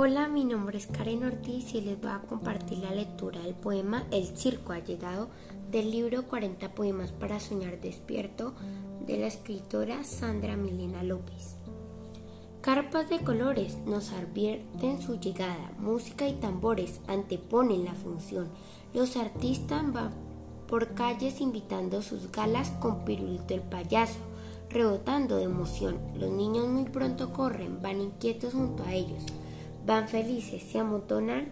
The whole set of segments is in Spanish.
Hola, mi nombre es Karen Ortiz y les voy a compartir la lectura del poema El circo ha llegado del libro 40 poemas para soñar despierto de la escritora Sandra Milena López. Carpas de colores nos advierten su llegada, música y tambores anteponen la función. Los artistas van por calles invitando sus galas con pirulito el payaso rebotando de emoción. Los niños muy pronto corren, van inquietos junto a ellos. Van felices, se amontonan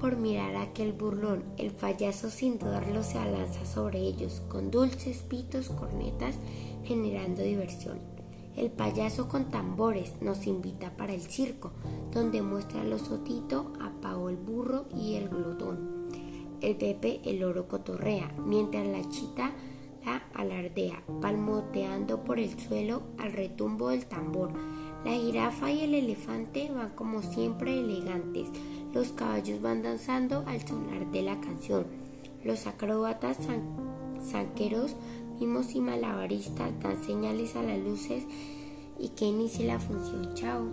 por mirar a aquel burlón. El payaso sin dudarlo se alanza sobre ellos, con dulces pitos, cornetas, generando diversión. El payaso con tambores nos invita para el circo, donde muestra los osotito, a Pau el burro y el glotón. El Pepe el oro cotorrea, mientras la chita alardea, palmoteando por el suelo al retumbo del tambor. La jirafa y el elefante van como siempre elegantes. Los caballos van danzando al sonar de la canción. Los acróbatas sanqueros, mimos y malabaristas dan señales a las luces y que inicie la función. Chao.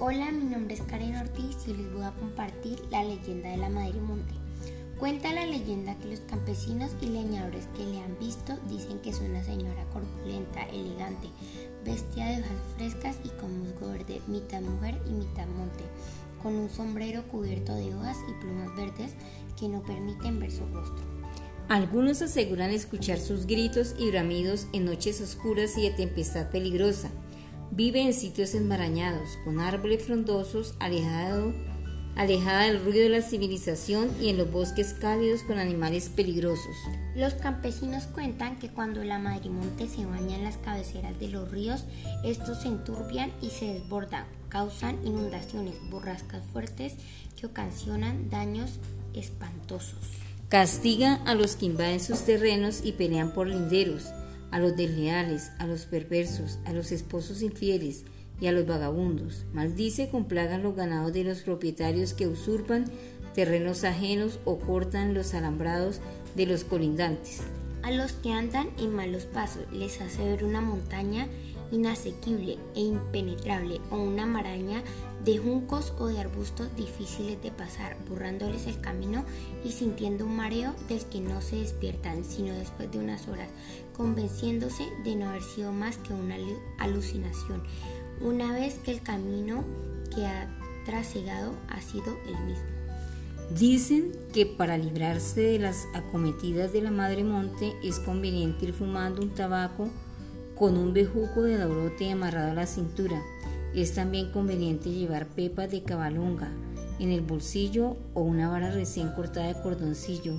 Hola, mi nombre es Karen Ortiz y les voy a compartir la leyenda de la Madre Monte. Cuenta la leyenda que los campesinos y leñadores que le han visto dicen que es una señora corpulenta, elegante, vestida de hojas frescas y con musgo verde, mitad mujer y mitad monte, con un sombrero cubierto de hojas y plumas verdes que no permiten ver su rostro. Algunos aseguran escuchar sus gritos y bramidos en noches oscuras y de tempestad peligrosa Vive en sitios enmarañados, con árboles frondosos, alejado, alejada del ruido de la civilización y en los bosques cálidos con animales peligrosos. Los campesinos cuentan que cuando la madrimonte se baña en las cabeceras de los ríos, estos se enturbian y se desbordan, causan inundaciones, borrascas fuertes que ocasionan daños espantosos. Castiga a los que invaden sus terrenos y pelean por linderos a los desleales, a los perversos, a los esposos infieles y a los vagabundos. Maldice con plagas los ganados de los propietarios que usurpan terrenos ajenos o cortan los alambrados de los colindantes. A los que andan en malos pasos les hace ver una montaña inasequible e impenetrable o una maraña de juncos o de arbustos difíciles de pasar, borrándoles el camino y sintiendo un mareo del que no se despiertan sino después de unas horas, convenciéndose de no haber sido más que una alucinación, una vez que el camino que ha trasegado ha sido el mismo. Dicen que para librarse de las acometidas de la Madre Monte es conveniente ir fumando un tabaco con un bejuco de daurote amarrado a la cintura. Es también conveniente llevar pepas de cabalunga en el bolsillo o una vara recién cortada de cordoncillo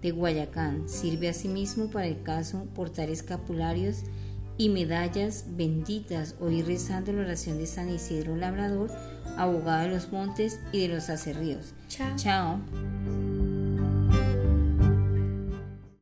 de Guayacán. Sirve asimismo para el caso portar escapularios y medallas benditas o ir rezando la oración de San Isidro Labrador, abogado de los montes y de los acerríos. Chao. Chao.